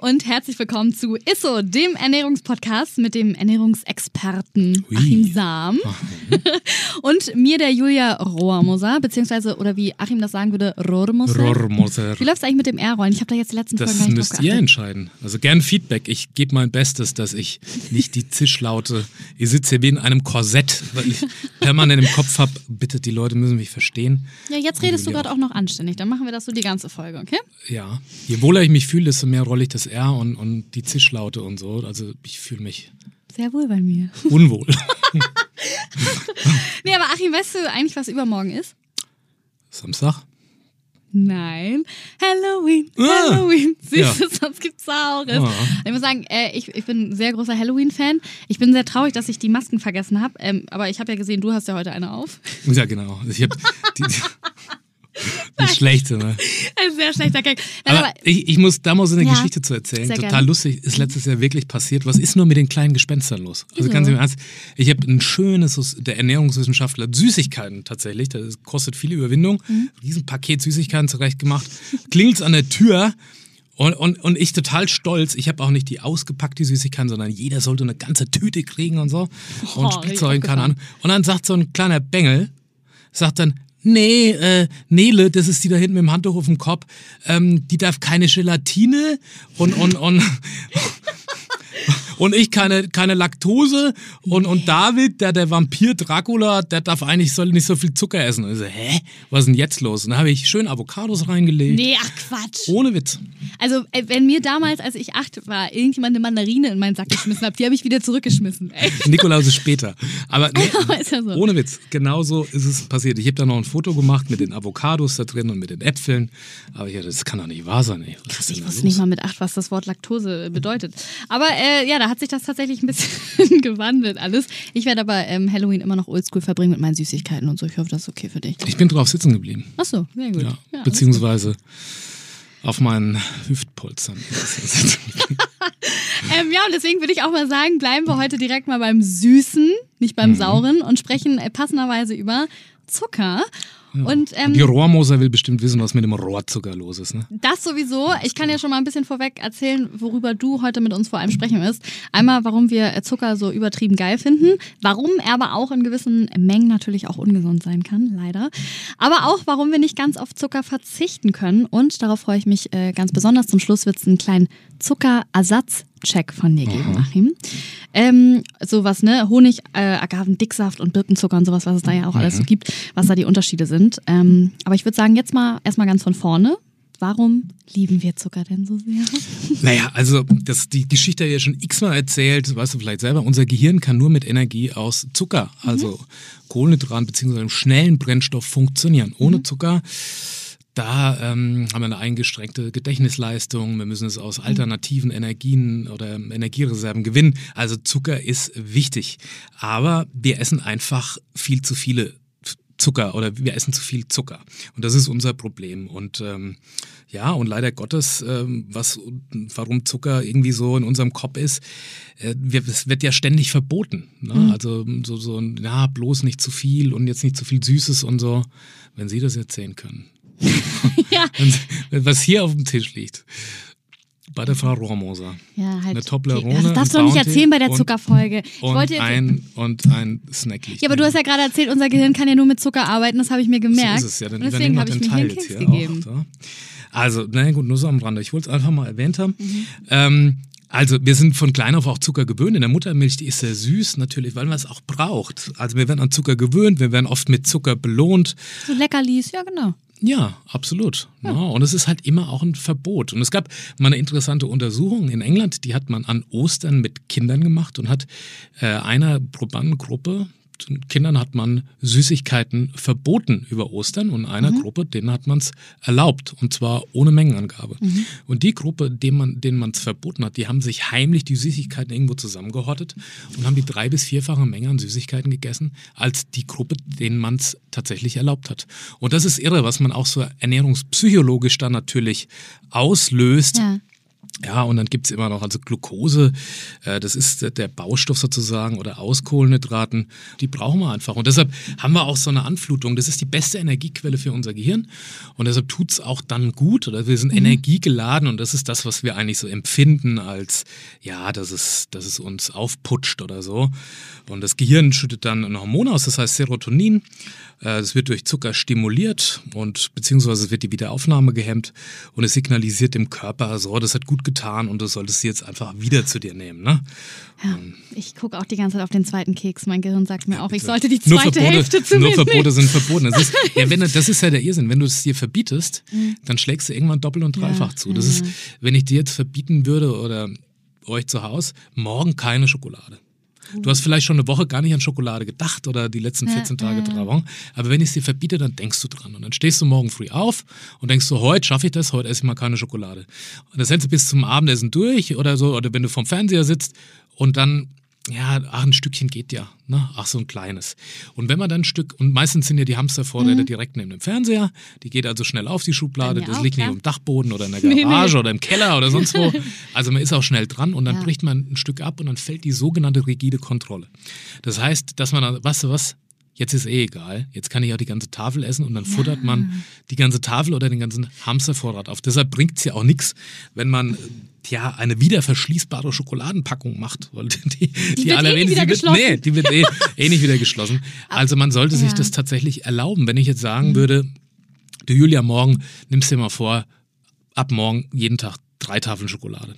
und herzlich willkommen zu ISSO, dem Ernährungspodcast mit dem Ernährungsexperten Ui. Achim Sam und mir der Julia Rohrmoser, beziehungsweise, oder wie Achim das sagen würde, Rohrmoser. Rohrmoser. Wie läuft es eigentlich mit dem R-Rollen? Ich habe da jetzt die letzten Das Folgen müsst ihr entscheiden. Also gern Feedback. Ich gebe mein Bestes, dass ich nicht die Zischlaute. Ich sitze hier wie in einem Korsett, weil ich permanent im Kopf habe. Bitte, die Leute müssen mich verstehen. Ja, jetzt redest du gerade auch noch anständig. Dann machen wir das so die ganze Folge, okay? Ja. Je wohler ich mich fühle, desto mehr rolle ich das R und, und die Zischlaute und so. Also ich fühle mich Sehr wohl bei mir. unwohl. Nee, aber Achim, weißt du eigentlich, was übermorgen ist? Samstag? Nein. Halloween. Ah, Halloween. Siehst ja. sonst gibt's Saures. Ah. Ich muss sagen, äh, ich, ich bin ein sehr großer Halloween-Fan. Ich bin sehr traurig, dass ich die Masken vergessen habe. Ähm, aber ich habe ja gesehen, du hast ja heute eine auf. Ja, genau. Ich habe die, die schlechte, ne? Ein sehr schlechter Gag. Nein, Aber ich, ich muss da mal so eine Ja, Geschichte zu erzählen. Total gerne. lustig, ist letztes Jahr wirklich passiert. Was ist nur mit den kleinen Gespenstern los? Also Wieso? ganz im Ernst, ich habe ein schönes, der Ernährungswissenschaftler, Süßigkeiten tatsächlich, das kostet viel Überwindung, Mhm. Riesenpaket Süßigkeiten zurechtgemacht, klingelt's an der Tür und, und, und ich total stolz, ich habe auch nicht die ausgepackte Süßigkeiten, sondern jeder sollte eine ganze Tüte kriegen und so Oh, und Spielzeug, keine Ahnung. Und dann sagt so ein kleiner Bengel, sagt dann, nee, äh, Nele, das ist die da hinten mit dem Handtuch auf dem Kopf, ähm, die darf keine Gelatine und, und, und, und ich keine, keine Laktose und, und David, der, der Vampir Dracula, der darf eigentlich, soll nicht so viel Zucker essen. Und ich so, hä, was ist denn jetzt los? Und dann habe ich schön Avocados reingelegt. Nee, ach Quatsch. Ohne Witz. Also, äh, wenn mir damals, als ich acht war, irgendjemand eine Mandarine in meinen Sack geschmissen hat, die habe ich wieder zurückgeschmissen. Ey. Nikolaus ist später. Aber nee, ist ja so. ohne Witz, genauso ist es passiert. Ich habe da noch ein Foto gemacht mit den Avocados da drin und mit den Äpfeln. Aber ja, das kann doch nicht wahr sein. Ey. Denn Ich da wusste los? nicht mal mit acht, was das Wort Laktose bedeutet. Aber äh, ja, da hat sich das tatsächlich ein bisschen gewandelt alles. Ich werde aber ähm, Halloween immer noch oldschool verbringen mit meinen Süßigkeiten und so. Ich hoffe, das ist okay für dich. Ich bin drauf sitzen geblieben. Ach so, sehr gut. Ja, Ja, beziehungsweise auf meinen Hüftpolstern. ähm, ja, und deswegen würde ich auch mal sagen, bleiben wir heute direkt mal beim Süßen, nicht Mhm. beim Sauren und sprechen äh, passenderweise über Zucker. Und ähm, Die Rohrmoser will bestimmt wissen, was mit dem Rohrzucker los ist. Ne? Das sowieso. Ich kann ja schon mal ein bisschen vorweg erzählen, worüber du heute mit uns vor allem sprechen wirst. Einmal, warum wir Zucker so übertrieben geil finden, warum er aber auch in gewissen Mengen natürlich auch ungesund sein kann, leider. Aber auch, warum wir nicht ganz auf Zucker verzichten können. Und darauf freue ich mich äh, ganz besonders. Zum Schluss wird es einen kleinen Zuckerersatz-Check von dir geben, Achim. Ähm, sowas, ne? Honig, äh, Agaven, Dicksaft und Birkenzucker und sowas, was es da ja auch alles so gibt, was da die Unterschiede sind. Ähm, aber ich würde sagen, jetzt mal erstmal ganz von vorne. Warum lieben wir Zucker denn so sehr? Naja, also das, die Geschichte ja schon x-mal erzählt, weißt du vielleicht selber. Unser Gehirn kann nur mit Energie aus Zucker, also Kohlenhydraten bzw. einem schnellen Brennstoff funktionieren. Ohne Zucker, da ähm, haben wir eine eingeschränkte Gedächtnisleistung. Wir müssen es aus alternativen Energien oder Energiereserven gewinnen. Also Zucker ist wichtig. Aber wir essen einfach viel zu viele Zucker oder wir essen zu viel Zucker. Und das ist unser Problem. Und ähm, ja, und leider Gottes, ähm, was, warum Zucker irgendwie so in unserem Kopf ist, äh, wir, es wird ja ständig verboten. Ne? Also so, so, ja, bloß nicht zu viel und jetzt nicht zu viel Süßes und so. Wenn Sie das erzählen können. ja. Was hier auf dem Tisch liegt. Bei der Frau Rohrmoser. Ja, halt. Eine Toblerone, Das darfst du doch nicht erzählen bei der Zuckerfolge. Ich Und wollte ein, und ein Snack liegt ja, aber du hast ja gerade erzählt, unser Gehirn kann ja nur mit Zucker arbeiten, das habe ich mir gemerkt. So ist es ja, dann und deswegen habe ich mir Teil jetzt gegeben. hier auch. Da. Also, na gut, nur so am Rande. Ich wollte es einfach mal erwähnt haben. Mhm. Ähm, also, wir sind von klein auf auch Zucker gewöhnt. In der Muttermilch, die ist sehr süß, natürlich, weil man es auch braucht. Also, wir werden an Zucker gewöhnt, wir werden oft mit Zucker belohnt. So Leckerlis, ja genau. Ja, absolut. Ja. und es ist halt immer auch ein Verbot. Und es gab mal eine interessante Untersuchung in England, die hat man an Ostern mit Kindern gemacht und hat äh, einer Probandengruppe Kindern hat man Süßigkeiten verboten über Ostern und einer mhm. Gruppe, denen hat man es erlaubt und zwar ohne Mengenangabe. Mhm. Und die Gruppe, denen man denen man es verboten hat, die haben sich heimlich die Süßigkeiten irgendwo zusammengehortet und haben die drei bis vierfache Menge an Süßigkeiten gegessen als die Gruppe, denen man es tatsächlich erlaubt hat. Und das ist irre, was man auch so ernährungspsychologisch dann natürlich auslöst. Ja ja, und dann gibt's immer noch also Glucose, äh, das ist der Baustoff sozusagen oder Auskohlenhydraten, die brauchen wir einfach. Und deshalb haben wir auch so eine Anflutung. Das ist die beste Energiequelle für unser Gehirn. Und deshalb tut's auch dann gut oder wir sind mhm. energiegeladen und das ist das, was wir eigentlich so empfinden als, ja, dass es, dass es uns aufputscht oder so. Und das Gehirn schüttet dann ein Hormon aus, das heißt Serotonin. Äh, es wird durch Zucker stimuliert und beziehungsweise wird die Wiederaufnahme gehemmt und es signalisiert dem Körper, so, das hat gut getan und du solltest sie jetzt einfach wieder zu dir nehmen. Ne? Ja, und ich gucke auch die ganze Zeit auf den zweiten Keks. Mein Gehirn sagt mir auch, ich sollte die zweite Verbote, Hälfte zu Nur Verbote sind verboten. Das ist, ja, wenn, das ist ja der Irrsinn. Wenn du es dir verbietest, mhm. dann schlägst du irgendwann doppelt und dreifach ja, zu. Das ist, wenn ich dir jetzt verbieten würde oder euch zu Hause, morgen keine Schokolade. Du hast vielleicht schon eine Woche gar nicht an Schokolade gedacht oder die letzten 14 Tage, Wochen. Aber wenn ich es dir verbiete, dann denkst du dran. Und dann stehst du morgen früh auf und denkst so, heute schaffe ich das, heute esse ich mal keine Schokolade. Und das hältst du bis zum Abendessen durch oder so, oder wenn du vom Fernseher sitzt und dann ja, ach, ein Stückchen geht ja, ne? Ach, so ein kleines. Und wenn man dann ein Stück, und meistens sind ja die Hamstervorräte mhm. direkt neben dem Fernseher, die geht also schnell auf die Schublade, das auch, liegt nicht ja. im Dachboden oder in der Garage nee, nee. oder im Keller oder sonst wo. Also man ist auch schnell dran und dann ja. bricht man ein Stück ab und dann fällt die sogenannte rigide Kontrolle. Das heißt, dass man dann, weißt du was, jetzt ist eh egal, jetzt kann ich auch die ganze Tafel essen und dann ja. futtert man die ganze Tafel oder den ganzen Hamstervorrat auf. Deshalb bringt es ja auch nichts, wenn man ja eine wieder verschließbare Schokoladenpackung macht. Weil die, die, die wird eh nicht wieder geschlossen. Nee, die wird eh, eh nicht wieder geschlossen. Also man sollte ja. sich das tatsächlich erlauben. Wenn ich jetzt sagen mhm. würde, du Julia, morgen nimmst dir mal vor, ab morgen jeden Tag drei Tafeln Schokolade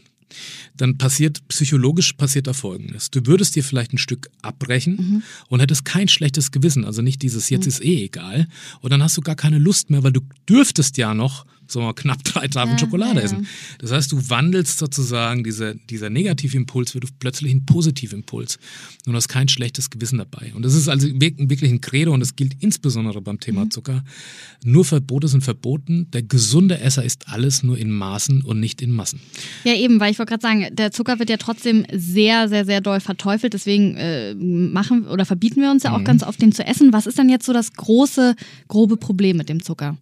dann passiert, psychologisch passiert da Folgendes. Du würdest dir vielleicht ein Stück abbrechen mhm. und hättest kein schlechtes Gewissen, also nicht dieses jetzt mhm. ist eh egal. Und dann hast du gar keine Lust mehr, weil du dürftest ja noch so knapp drei Tafeln ja, Schokolade ja. essen. Das heißt, du wandelst sozusagen diese, dieser Negativimpuls wird plötzlich ein Positivimpuls. Und du hast kein schlechtes Gewissen dabei. Und das ist also wirklich ein Credo und das gilt insbesondere beim Thema mhm. Zucker. Nur Verbote sind verboten. Der gesunde Esser ist alles nur in Maßen und nicht in Massen. Ja, eben, weil ich wollte gerade sagen, der Zucker wird ja trotzdem sehr, sehr, sehr doll verteufelt. Deswegen äh, machen oder verbieten wir uns ja auch mhm. ganz oft, den zu essen. Was ist dann jetzt so das große, grobe Problem mit dem Zucker?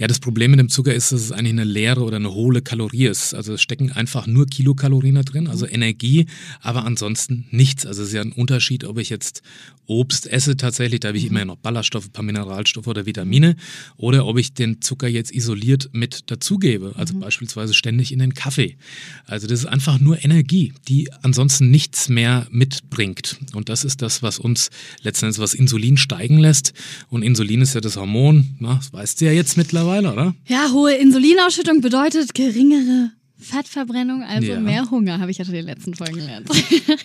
Ja, das Problem mit dem Zucker ist, dass es eigentlich eine leere oder eine hohle Kalorie ist. Also es stecken einfach nur Kilokalorien da drin, also Energie, aber ansonsten nichts. Also es ist ja ein Unterschied, ob ich jetzt Obst esse tatsächlich, da habe ich immer noch Ballaststoffe, ein paar Mineralstoffe oder Vitamine, oder ob ich den Zucker jetzt isoliert mit dazugebe, also mhm. beispielsweise ständig in den Kaffee. Also das ist einfach nur Energie, die ansonsten nichts mehr mitbringt. Und das ist das, was uns letztendlich was Insulin steigen lässt. Und Insulin ist ja das Hormon, na, das weißt du ja jetzt mittlerweile mittlerweile, oder? Ja, hohe Insulinausschüttung bedeutet geringere Fettverbrennung, also ja. mehr Hunger, habe ich ja schon in den letzten Folgen gelernt.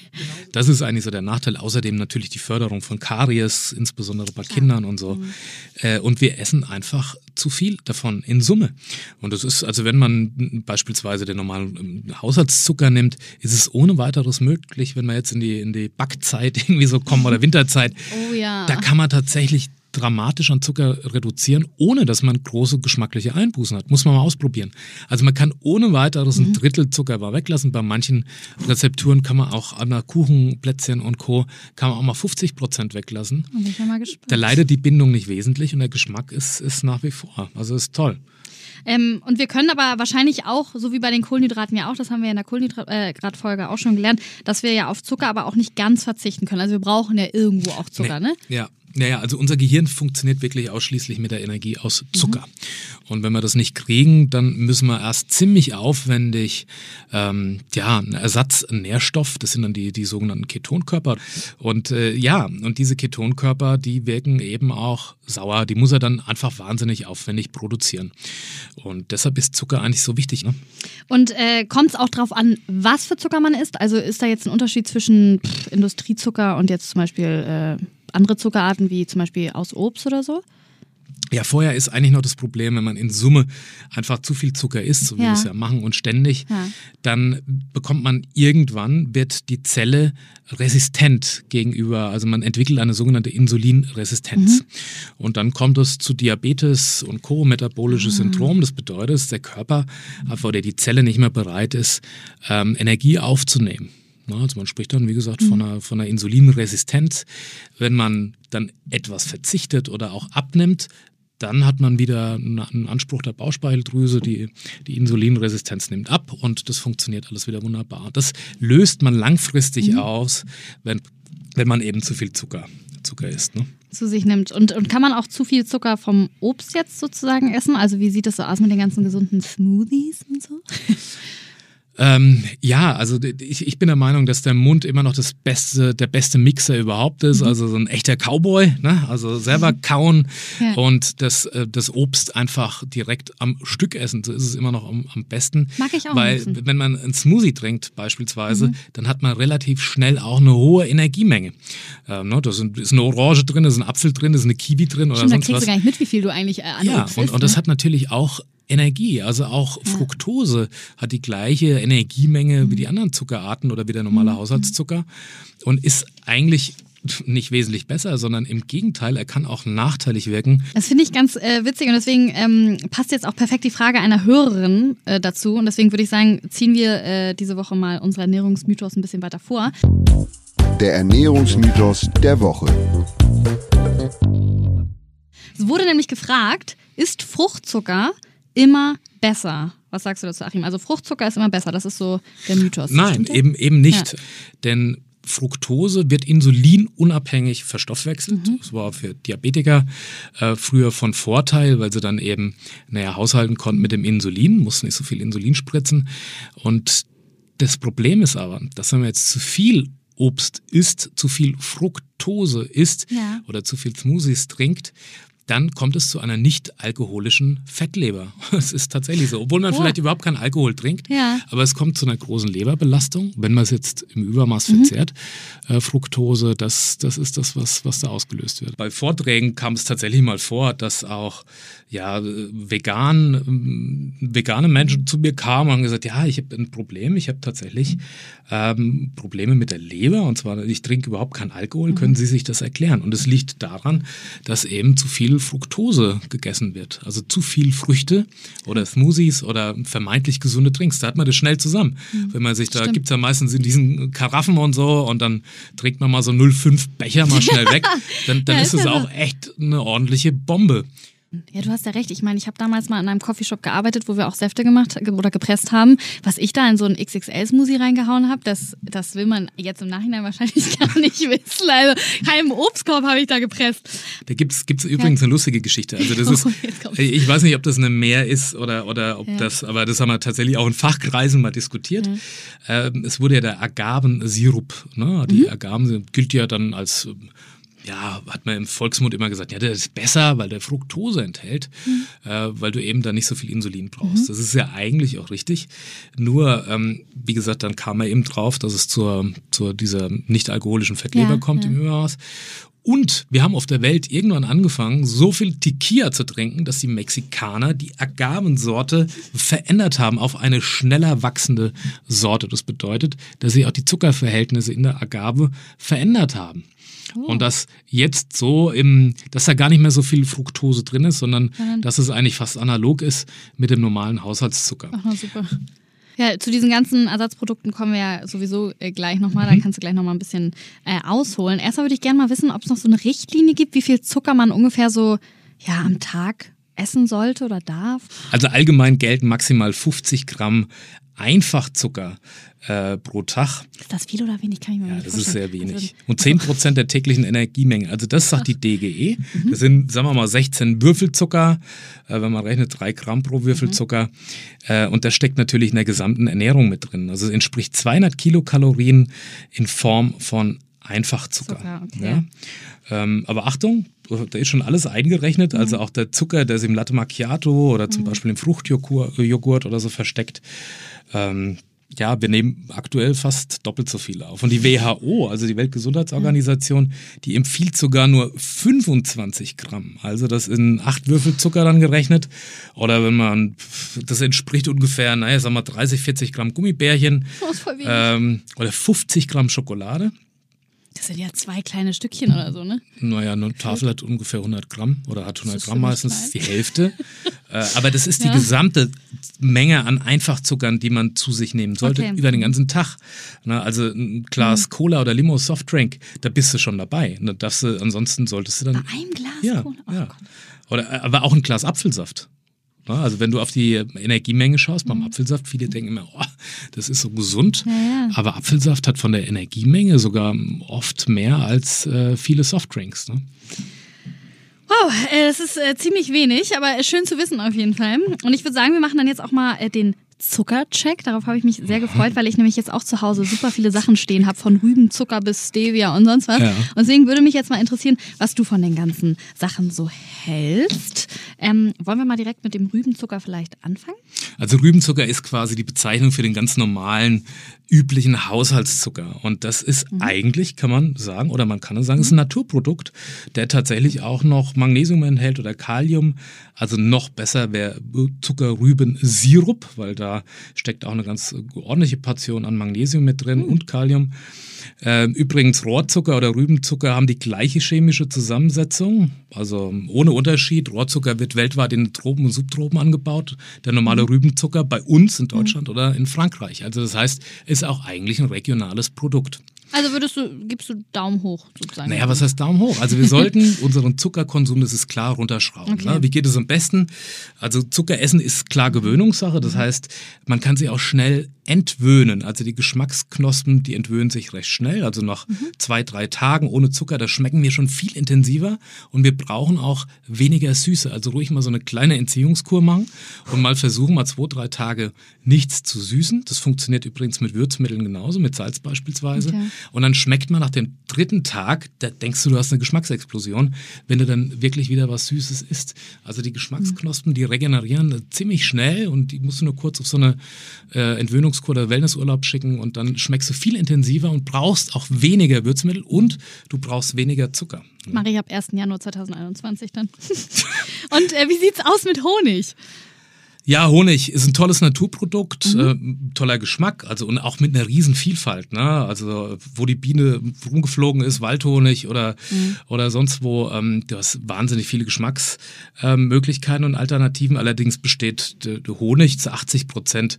das ist eigentlich so der Nachteil. Außerdem natürlich die Förderung von Karies, insbesondere bei Kindern und so. Mhm. Äh, und wir essen einfach zu viel davon in Summe. Und das ist, also wenn man beispielsweise den normalen ähm, Haushaltszucker nimmt, ist es ohne weiteres möglich, wenn wir jetzt in die, in die Backzeit irgendwie so kommen oder Winterzeit. Oh ja. Da kann man tatsächlich dramatisch an Zucker reduzieren, ohne dass man große geschmackliche Einbußen hat. Muss man mal ausprobieren. Also man kann ohne weiteres ein mhm. Drittel Zucker weglassen. Bei manchen Rezepturen kann man auch an der Kuchen, Plätzchen und Co. kann man auch mal 50 Prozent weglassen. Da leidet die Bindung nicht wesentlich und der Geschmack ist, ist nach wie vor. Also ist toll. Ähm, und wir können aber wahrscheinlich auch, so wie bei den Kohlenhydraten ja auch, das haben wir in der Kohlenhydratfolge äh, auch schon gelernt, dass wir ja auf Zucker aber auch nicht ganz verzichten können. Also wir brauchen ja irgendwo auch Zucker, nee. ne? Ja, naja, also unser Gehirn funktioniert wirklich ausschließlich mit der Energie aus Zucker. Mhm. Und wenn wir das nicht kriegen, dann müssen wir erst ziemlich aufwendig ähm, ja, einen Ersatznährstoff, das sind dann die, die sogenannten Ketonkörper. Und äh, ja, und diese Ketonkörper, die wirken eben auch sauer. Die muss er dann einfach wahnsinnig aufwendig produzieren. Und deshalb ist Zucker eigentlich so wichtig. Ne? Und äh, kommt es auch darauf an, was für Zucker man isst? Also ist da jetzt ein Unterschied zwischen pff, Industriezucker und jetzt zum Beispiel äh andere Zuckerarten wie zum Beispiel aus Obst oder so? Ja, vorher ist eigentlich noch das Problem, wenn man in Summe einfach zu viel Zucker isst, so wie Ja. wir es ja machen und ständig, Ja. dann bekommt man irgendwann, wird die Zelle resistent gegenüber, also man entwickelt eine sogenannte Insulinresistenz. Mhm. Und dann kommt es zu Diabetes und Co., metabolisches Ah. Syndrom. Das bedeutet, dass der Körper einfach oder die Zelle nicht mehr bereit ist, ähm, Energie aufzunehmen. Also man spricht dann, wie gesagt, von einer, von einer Insulinresistenz. Wenn man dann etwas verzichtet oder auch abnimmt, dann hat man wieder einen Anspruch der Bauchspeicheldrüse, die, die Insulinresistenz nimmt ab und das funktioniert alles wieder wunderbar. Das löst man langfristig aus, wenn, wenn man eben zu viel Zucker, Zucker isst. Ne? zu sich nimmt. Und, und kann man auch zu viel Zucker vom Obst jetzt sozusagen essen? Also wie sieht das so aus mit den ganzen gesunden Smoothies und so? Ähm, ja, also ich, ich bin der Meinung, dass der Mund immer noch das beste, der beste Mixer überhaupt ist. Also so ein echter Cowboy, ne? Also selber kauen Ja. und das, äh, das Obst einfach direkt am Stück essen. So ist es immer noch am, am besten. Mag ich auch Weil liebsten. wenn man einen Smoothie trinkt beispielsweise, dann hat man relativ schnell auch eine hohe Energiemenge. Ähm, ne? Da sind, ist eine Orange drin, da ist ein Apfel drin, da ist eine Kiwi drin oder Stimmt, da sonst kriegst was. du gar nicht mit, wie viel du eigentlich äh, an Ja, Obst und, isst, und das ne? hat natürlich auch Energie. Also auch Fructose hat die gleiche Energiemenge wie die anderen Zuckerarten oder wie der normale Mhm. Haushaltszucker und ist eigentlich nicht wesentlich besser, sondern im Gegenteil, er kann auch nachteilig wirken. Das finde ich ganz äh, witzig und deswegen ähm, passt jetzt auch perfekt die Frage einer Hörerin äh, dazu. Und deswegen würde ich sagen, ziehen wir äh, diese Woche mal unsere Ernährungsmythos ein bisschen weiter vor. Der Ernährungsmythos der Woche. Es wurde nämlich gefragt, ist Fruchtzucker immer besser? Was sagst du dazu, Achim? Also Fruchtzucker ist immer besser, das ist so der Mythos. Nein, eben, eben nicht. Denn Fructose wird insulinunabhängig verstoffwechselt. Mhm. Das war für Diabetiker äh, früher von Vorteil, weil sie dann eben, naja, haushalten konnten mit dem Insulin, mussten nicht so viel Insulin spritzen. Und das Problem ist aber, dass wenn man jetzt zu viel Obst isst, zu viel Fructose isst Ja. oder zu viel Smoothies trinkt, dann kommt es zu einer nicht alkoholischen Fettleber. Es ist tatsächlich so, obwohl man Oh. vielleicht überhaupt keinen Alkohol trinkt, Ja. aber es kommt zu einer großen Leberbelastung, wenn man es jetzt im Übermaß Mhm. verzehrt. Äh, Fructose, das, das ist das, was, was da ausgelöst wird. Bei Vorträgen kam es tatsächlich mal vor, dass auch ja, vegan, ähm, vegane Menschen zu mir kamen und haben gesagt, ja, ich habe ein Problem, ich habe tatsächlich ähm, Probleme mit der Leber und zwar, ich trinke überhaupt keinen Alkohol, Mhm. können Sie sich das erklären? Und es liegt daran, dass eben zu viel Fructose gegessen wird. Also zu viel Früchte oder Smoothies oder vermeintlich gesunde Drinks. Da hat man das schnell zusammen. Wenn man sich, da Mhm. Stimmt. gibt's ja meistens in diesen Karaffen und so und dann trinkt man mal so 0,5 Becher mal schnell weg, dann, dann Ja, ist es auch echt eine ordentliche Bombe. Ja, du hast ja recht. Ich meine, ich habe damals mal in einem Coffeeshop gearbeitet, wo wir auch Säfte gemacht ge- oder gepresst haben. Was ich da in so einen XXL-Smoothie reingehauen habe, das, das will man jetzt im Nachhinein wahrscheinlich gar nicht wissen. Also keinen Obstkorb habe ich da gepresst. Da gibt's gibt's übrigens eine lustige Geschichte. Also das ist, Oh, jetzt kommt's. ich weiß nicht, ob das eine Mehr ist oder, oder ob Ja. das, aber das haben wir tatsächlich auch in Fachkreisen mal diskutiert. Ähm, es wurde ja der Agavensirup, ne? Die Mhm. Agaven gilt ja dann als, ähm, ja, hat man im Volksmund immer gesagt, ja, der ist besser, weil der Fructose enthält, Mhm. äh, weil du eben da nicht so viel Insulin brauchst. Das ist ja eigentlich auch richtig. Nur, ähm, wie gesagt, dann kam er eben drauf, dass es zur, zur dieser nicht alkoholischen Fettleber Ja, kommt ja. im Übermaß. Und wir haben auf der Welt irgendwann angefangen, so viel Tequila zu trinken, dass die Mexikaner die Agavensorte verändert haben auf eine schneller wachsende Sorte. Das bedeutet, dass sie auch die Zuckerverhältnisse in der Agave verändert haben. Und dass jetzt so im, dass da gar nicht mehr so viel Fructose drin ist, sondern Sondern- dass es eigentlich fast analog ist mit dem normalen Haushaltszucker. Ach, na super. Ja, zu diesen ganzen Ersatzprodukten kommen wir ja sowieso äh, gleich nochmal. Mhm. Da kannst du gleich nochmal ein bisschen äh, ausholen. Erstmal würde ich gerne mal wissen, ob es noch so eine Richtlinie gibt, wie viel Zucker man ungefähr so ja, am Tag essen sollte oder darf. Also allgemein gelten maximal 50 Gramm Einfachzucker äh, pro Tag. Ist das viel oder wenig? Kann ich mir Ja, nicht das ist sehr wenig. Also, Und 10 Prozent der täglichen Energiemenge. Also das sagt die DGE. Das sind, sagen wir mal, 16 Würfelzucker, äh, wenn man rechnet, 3 Gramm pro Würfelzucker. Äh, und das steckt natürlich in der gesamten Ernährung mit drin. Also es entspricht 200 Kilokalorien in Form von Einfachzucker. Zucker, okay. ja? ähm, aber Achtung, da ist schon alles eingerechnet, also auch der Zucker, der ist im Latte Macchiato oder zum Beispiel im Fruchtjoghurt Joghurt oder so versteckt. Ähm, ja, wir nehmen aktuell fast doppelt so viel auf. Und die WHO, also die Weltgesundheitsorganisation, die empfiehlt sogar nur 25 Gramm. Also das in acht Würfel Zucker dann gerechnet. Oder wenn man, das entspricht ungefähr, naja, sagen wir 30, 40 Gramm Gummibärchen. Ähm, oder 50 Gramm Schokolade. Das sind ja zwei kleine Stückchen oder so, ne? Naja, eine Tafel hat ungefähr 100 Gramm oder hat 100 ist Gramm meistens, die Hälfte. äh, aber das ist die Ja. gesamte Menge an Einfachzuckern, die man zu sich nehmen sollte Okay. Mhm. über den ganzen Tag. Na, also ein Glas Cola oder Limo Softdrink, da bist du schon dabei. Da du, ansonsten solltest du dann. Bei einem Glas ja, Cola? Oh ja. Gott. Oder, äh, aber auch ein Glas Apfelsaft. Na, also wenn du auf die Energiemenge schaust beim Apfelsaft, viele denken immer, oh, das ist so gesund. Mhm. Ja, ja. Aber Apfelsaft hat von der Energiemenge sogar oft mehr als äh, viele Softdrinks. Ne? Wow, äh, das ist äh, ziemlich wenig, aber äh, schön zu wissen auf jeden Fall. Und ich würde sagen, wir machen dann jetzt auch mal äh, den Zuckercheck. Darauf habe ich mich sehr gefreut, weil ich nämlich jetzt auch zu Hause super viele Sachen stehen habe, von Rübenzucker bis Stevia und sonst was. Ja. Und deswegen würde mich jetzt mal interessieren, was du von den ganzen Sachen so hältst. Ähm, wollen wir mal direkt mit dem Rübenzucker vielleicht anfangen? Also Rübenzucker ist quasi die Bezeichnung für den ganz normalen, üblichen Haushaltszucker. Und das ist eigentlich, kann man sagen, oder man kann es sagen, ist ein Naturprodukt, der tatsächlich auch noch Magnesium enthält oder Kalium. Also noch besser wäre Zuckerrübensirup, weil da steckt auch eine ganz ordentliche Portion an Magnesium mit drin und Kalium. Ähm, Übrigens, Rohrzucker oder Rübenzucker haben die gleiche chemische Zusammensetzung, also ohne Unterschied. Rohrzucker wird weltweit in Tropen und Subtropen angebaut. Der normale Rübenzucker bei uns in Deutschland oder in Frankreich. Also das heißt, ist auch eigentlich ein regionales Produkt. Also würdest du, gibst du Daumen hoch sozusagen? Naja, was heißt Daumen hoch? Also wir sollten unseren Zuckerkonsum, das ist klar, runterschrauben. Okay. Ne? Wie geht es am besten? Also Zucker essen ist klar Gewöhnungssache. Das heißt, man kann sie auch schnell entwöhnen. Also die Geschmacksknospen, die entwöhnen sich recht schnell. Also nach zwei, drei Tagen ohne Zucker, da schmecken wir schon viel intensiver. Und wir brauchen auch weniger Süße. Also ruhig mal so eine kleine Entziehungskur machen und mal versuchen, mal zwei, drei Tage nichts zu süßen. Das funktioniert übrigens mit Würzmitteln genauso, mit Salz beispielsweise. Okay. Und dann schmeckt man nach dem dritten Tag, da denkst du, du hast eine Geschmacksexplosion, wenn du dann wirklich wieder was Süßes isst. Also die Geschmacksknospen, die regenerieren ziemlich schnell und die musst du nur kurz auf so eine äh, Entwöhnungskur oder Wellnessurlaub schicken und dann schmeckst du viel intensiver und brauchst auch weniger Würzmittel und du brauchst weniger Zucker. Ich ab 1. Januar 2021 dann. Und äh, wie sieht's aus mit Honig? Ja, Honig ist ein tolles Naturprodukt, Mhm. äh, toller Geschmack, also und auch mit einer riesen Vielfalt. Ne? Also wo die Biene rumgeflogen ist, Waldhonig oder Mhm. oder sonst wo, ähm, du hast wahnsinnig viele Geschmacksmöglichkeiten und Alternativen. Allerdings besteht der, der Honig zu 80 Prozent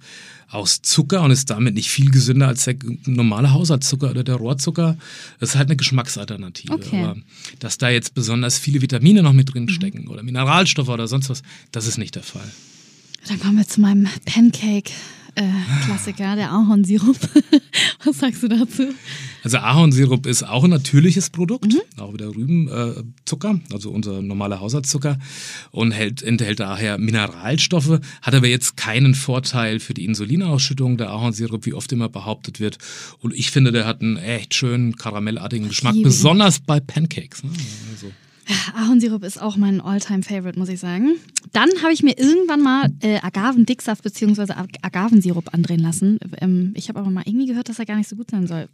aus Zucker und ist damit nicht viel gesünder als der normale Haushaltszucker oder der Rohrzucker. Das ist halt eine Geschmacksalternative. Okay. Aber dass da jetzt besonders viele Vitamine noch mit drin stecken oder Mineralstoffe oder sonst was, das ist nicht der Fall. Dann kommen wir zu meinem Pancake-Klassiker, der Ahornsirup. Was sagst du dazu? Also Ahornsirup ist auch ein natürliches Produkt, auch wieder Rübenzucker, äh, also unser normaler Haushaltszucker und hält, enthält daher Mineralstoffe, hat aber jetzt keinen Vorteil für die Insulinausschüttung der Ahornsirup, wie oft immer behauptet wird. Und ich finde, der hat einen echt schönen karamellartigen Geschmack, liebe besonders bei Pancakes. Ne? Also. Ahornsirup ist auch mein All-Time-Favorite, muss ich sagen. Dann habe ich mir irgendwann mal äh, Agavendicksaft bzw. Ag- Agavensirup andrehen lassen. Ähm, ich habe aber mal irgendwie gehört, dass er gar nicht so gut sein soll.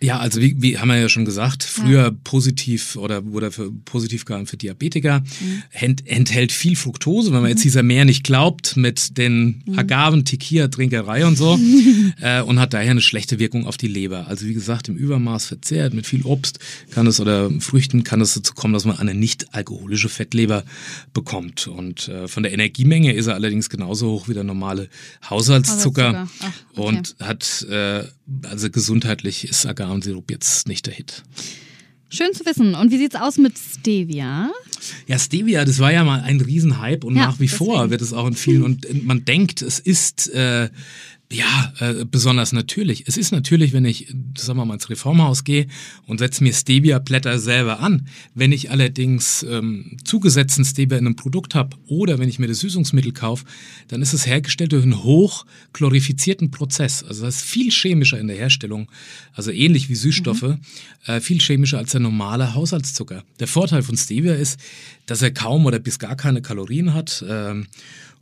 Ja, also wie, wie haben wir ja schon gesagt, früher positiv oder wurde für positiv gehalten für Diabetiker, ent, enthält viel Fructose, wenn man jetzt dieser mehr nicht glaubt, mit den Agaven, Tequila, Trinkerei und so, äh, und hat daher eine schlechte Wirkung auf die Leber. Also wie gesagt, im Übermaß verzehrt, mit viel Obst kann es oder Früchten kann es dazu kommen, dass man eine nicht alkoholische Fettleber bekommt. Und äh, von der Energiemenge ist er allerdings genauso hoch wie der normale Haushaltszucker. Haushaltszucker. Ach, okay. Und hat, äh, also gesundheitlich ist Agavensirup jetzt nicht der Hit. Schön zu wissen. Und wie sieht's aus mit Stevia? Ja, Stevia, das war ja mal ein Riesenhype und Ja, nach wie vor deswegen. wird es auch in vielen und man denkt, es ist äh, ja äh, besonders natürlich. Es ist natürlich, wenn ich, sagen wir mal, ins Reformhaus gehe und setze mir Stevia-Blätter selber an. Wenn ich allerdings ähm, zugesetzten Stevia in einem Produkt habe oder wenn ich mir das Süßungsmittel kaufe, dann ist es hergestellt durch einen hochchlorifizierten Prozess. Also das ist viel chemischer in der Herstellung, also ähnlich wie Süßstoffe, äh, viel chemischer als der normale Haushaltszucker. Der Vorteil von Stevia ist, dass er kaum oder bis gar keine Kalorien hat. Ähm,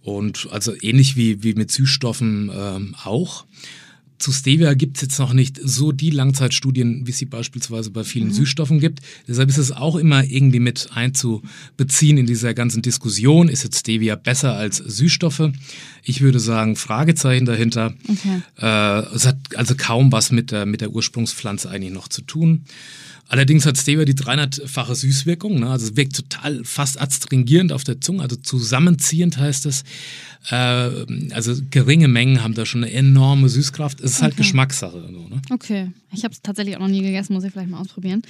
und also ähnlich wie, wie mit Süßstoffen ähm, auch. Zu Stevia gibt es jetzt noch nicht so die Langzeitstudien, wie es sie beispielsweise bei vielen mhm. Süßstoffen gibt. Deshalb ist es auch immer irgendwie mit einzubeziehen in dieser ganzen Diskussion. Ist jetzt Stevia besser als Süßstoffe? Ich würde sagen, Fragezeichen dahinter. Okay. Äh, es hat also kaum was mit der, mit der Ursprungspflanze eigentlich noch zu tun. Allerdings hat Stevia die 300-fache Süßwirkung, ne? also es wirkt total fast adstringierend auf der Zunge, also zusammenziehend heißt es. Äh, also geringe Mengen haben da schon eine enorme Süßkraft. Es ist halt okay. halt Geschmackssache. So, ne? Okay, ich habe es tatsächlich auch noch nie gegessen, muss ich vielleicht mal ausprobieren.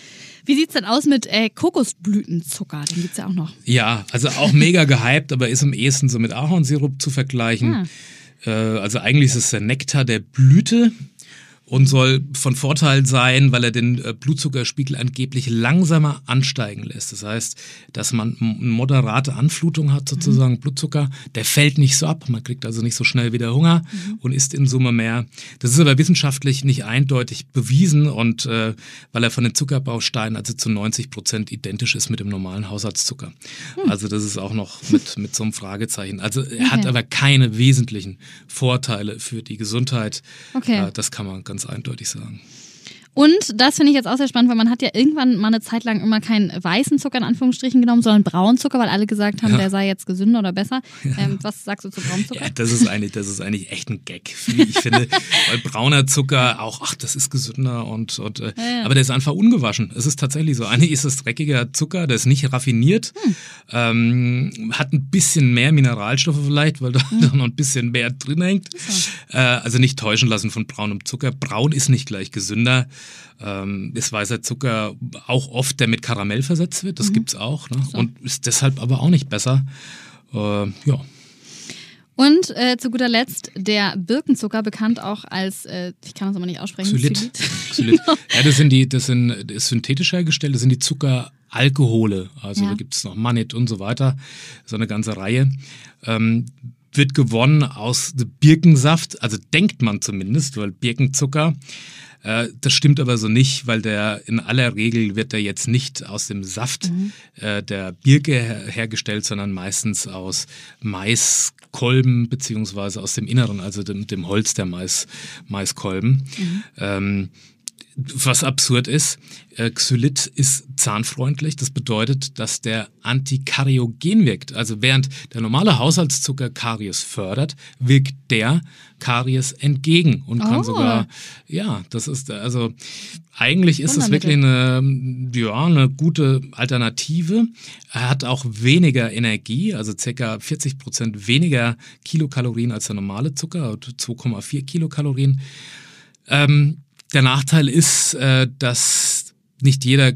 Wie sieht es denn aus mit äh, Kokosblütenzucker? Den gibt es ja auch noch. Ja, also auch mega gehypt, aber ist am ehesten so mit Ahornsirup zu vergleichen. Ah. Äh, also eigentlich ist es der Nektar der Blüte und soll von Vorteil sein, weil er den äh, Blutzuckerspiegel angeblich langsamer ansteigen lässt. Das heißt, dass man eine moderate Anflutung hat, sozusagen mhm. Blutzucker. Der fällt nicht so ab, man kriegt also nicht so schnell wieder Hunger mhm. und isst in Summe mehr. Das ist aber wissenschaftlich nicht eindeutig bewiesen und äh, weil er von den Zuckerbausteinen also zu 90 Prozent identisch ist mit dem normalen Haushaltszucker. Mhm. Also das ist auch noch mit, mit so einem Fragezeichen. Also er okay. hat aber keine wesentlichen Vorteile für die Gesundheit. Okay. Äh, das kann man ganz ganz eindeutig sagen. Und das finde ich jetzt auch sehr spannend, weil man hat ja irgendwann mal eine Zeit lang immer keinen weißen Zucker in Anführungsstrichen genommen, sondern braunen Zucker, weil alle gesagt haben, ja. der sei jetzt gesünder oder besser. Ja. Ähm, was sagst du zu braunem Zucker? Ja, das ist eigentlich, das ist eigentlich echt ein Gag. Ich finde, weil brauner Zucker auch, ach, das ist gesünder und, und äh, aber der ist einfach ungewaschen. Es ist tatsächlich so. Eigentlich ist es dreckiger Zucker, der ist nicht raffiniert, hm. ähm, hat ein bisschen mehr Mineralstoffe vielleicht, weil da, hm. noch ein bisschen mehr drin hängt. Äh, also nicht täuschen lassen von braunem Zucker. Braun ist nicht gleich gesünder ähm, ist weißer Zucker auch oft, der mit Karamell versetzt wird. Das mhm. gibt es auch. Ne? So. Und ist deshalb aber auch nicht besser. Äh, ja. Und äh, zu guter Letzt der Birkenzucker, bekannt auch als, äh, ich kann das aber nicht aussprechen, Xylit. Xylit. ja, das sind die, das sind das ist synthetisch hergestellt, das sind die Zuckeralkohole. Also ja. da gibt es noch Manit und so weiter, so eine ganze Reihe. Ähm, wird gewonnen aus Birkensaft, also denkt man zumindest, weil Birkenzucker äh, das stimmt aber so nicht, weil der in aller Regel wird der jetzt nicht aus dem Saft mhm. äh, der Birke her hergestellt, sondern meistens aus Maiskolben beziehungsweise aus dem Inneren, also dem, dem Holz der Mais, Maiskolben. Mhm. Ähm, was absurd ist, äh, Xylit ist zahnfreundlich. Das bedeutet, dass der antikariogen wirkt. Also während der normale Haushaltszucker Karies fördert, wirkt der Karies entgegen und kann oh. sogar, ja, das ist, also eigentlich ist es wirklich eine, ja, eine gute Alternative. Er hat auch weniger Energie, also ca. 40 Prozent weniger Kilokalorien als der normale Zucker, 2,4 Kilokalorien. Ähm, der Nachteil ist, äh, dass nicht jeder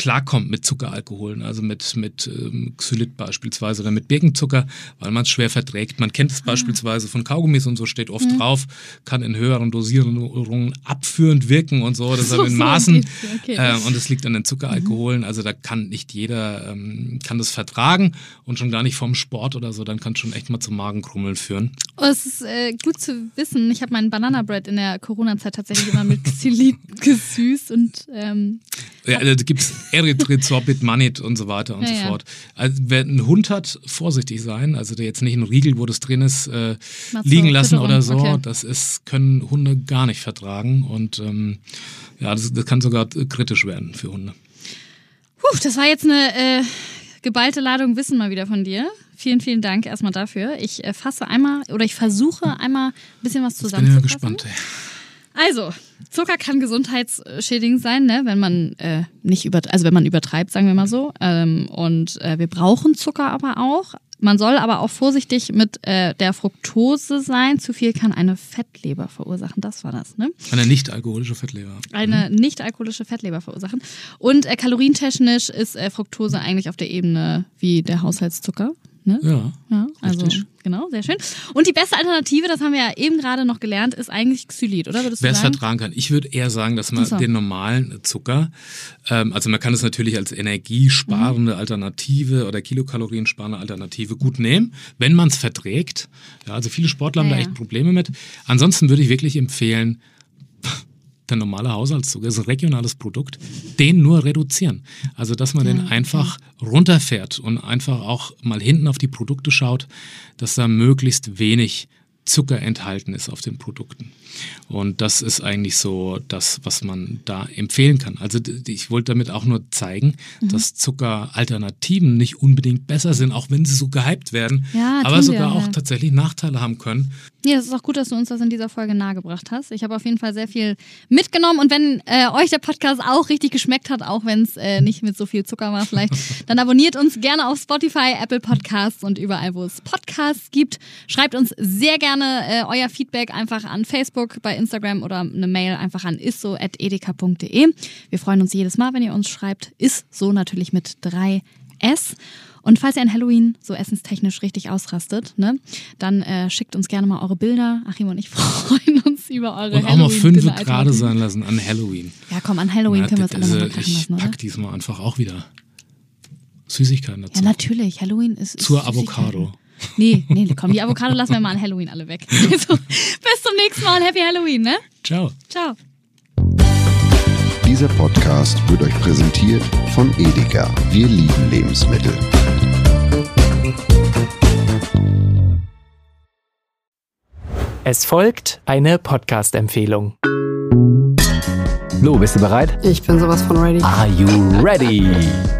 klarkommt mit Zuckeralkoholen, also mit, mit ähm, Xylit beispielsweise oder mit Birkenzucker, weil man es schwer verträgt. Man kennt es ah. beispielsweise von Kaugummis und so steht oft mhm. drauf, kann in höheren Dosierungen abführend wirken und so, deshalb so, in Maßen. okay. äh, und es liegt an den Zuckeralkoholen, mhm. also da kann nicht jeder, ähm, kann das vertragen und schon gar nicht vom Sport oder so, dann kann es schon echt mal zum Magenkrummeln führen. Oh, es ist äh, gut zu wissen, ich habe meinen Banana Bread in der Corona-Zeit tatsächlich immer mit Xylit gesüßt und ähm, ja, da gibt es Erythrithorbit, Manit und so weiter und ja, so fort. Also wer einen Hund hat, vorsichtig sein. Also der jetzt nicht einen Riegel, wo das drin ist, äh, liegen lassen oder so. Okay. Das ist, können Hunde gar nicht vertragen. Und ähm, ja, das, das, kann sogar kritisch werden für Hunde. Puh, das war jetzt eine äh, geballte Ladung Wissen mal wieder von dir. Vielen, vielen Dank erstmal dafür. Ich äh, fasse einmal oder ich versuche einmal ein bisschen was zusammenzufassen. Ich bin ja gespannt. Ey. Also, Zucker kann gesundheitsschädigend sein, ne? wenn man äh, nicht über, also wenn man übertreibt, sagen wir mal so. Ähm, und äh, wir brauchen Zucker aber auch. Man soll aber auch vorsichtig mit äh, der Fructose sein. Zu viel kann eine Fettleber verursachen. Das war das, ne? Eine nicht-alkoholische Fettleber. Eine mhm. nicht-alkoholische Fettleber verursachen. Und äh, kalorientechnisch ist äh, Fructose eigentlich auf der Ebene wie der Haushaltszucker. Ne? Ja. ja also, richtig. genau, sehr schön. Und die beste Alternative, das haben wir ja eben gerade noch gelernt, ist eigentlich Xylit, oder? Wer es vertragen kann. Ich würde eher sagen, dass man so. den normalen Zucker, ähm, also man kann es natürlich als energiesparende mhm. Alternative oder Kilokalorien sparende Alternative gut nehmen, wenn man es verträgt. Ja, also viele Sportler ja, haben da echt Probleme mit. Ansonsten würde ich wirklich empfehlen, der normale Haushaltszucker ist ein regionales Produkt, den nur reduzieren. Also, dass man ja, den einfach runterfährt und einfach auch mal hinten auf die Produkte schaut, dass da möglichst wenig Zucker enthalten ist auf den Produkten. Und das ist eigentlich so das, was man da empfehlen kann. Also ich wollte damit auch nur zeigen, mhm. dass Zuckeralternativen nicht unbedingt besser sind, auch wenn sie so gehypt werden, ja, aber sogar wir, auch ja. tatsächlich Nachteile haben können. Ja, es ist auch gut, dass du uns das in dieser Folge nahegebracht hast. Ich habe auf jeden Fall sehr viel mitgenommen und wenn äh, euch der Podcast auch richtig geschmeckt hat, auch wenn es äh, nicht mit so viel Zucker war vielleicht, dann abonniert uns gerne auf Spotify, Apple Podcasts und überall, wo es Podcasts gibt. Schreibt uns sehr gerne äh, euer Feedback einfach an Facebook, bei Instagram oder eine Mail einfach an isso.edeka.de. Wir freuen uns jedes Mal, wenn ihr uns schreibt. Ist so natürlich mit 3S. Und falls ihr an Halloween so essenstechnisch richtig ausrastet, ne, dann äh, schickt uns gerne mal eure Bilder. Achim und ich freuen uns über eure Und auch mal fünf gerade sein lassen an Halloween. Ja, komm, an Halloween Na, können wir es alle also, mal Ich lassen, pack diesmal einfach auch wieder Süßigkeiten dazu. Ja, natürlich. Halloween ist. Zur Avocado. Nee, nee, komm, die Avocado lassen wir mal an Halloween alle weg. Also, bis zum nächsten Mal. Happy Halloween, ne? Ciao. Ciao. Dieser Podcast wird euch präsentiert von Edeka. Wir lieben Lebensmittel. Es folgt eine Podcast-Empfehlung. Lo, bist du bereit? Ich bin sowas von ready. Are you ready?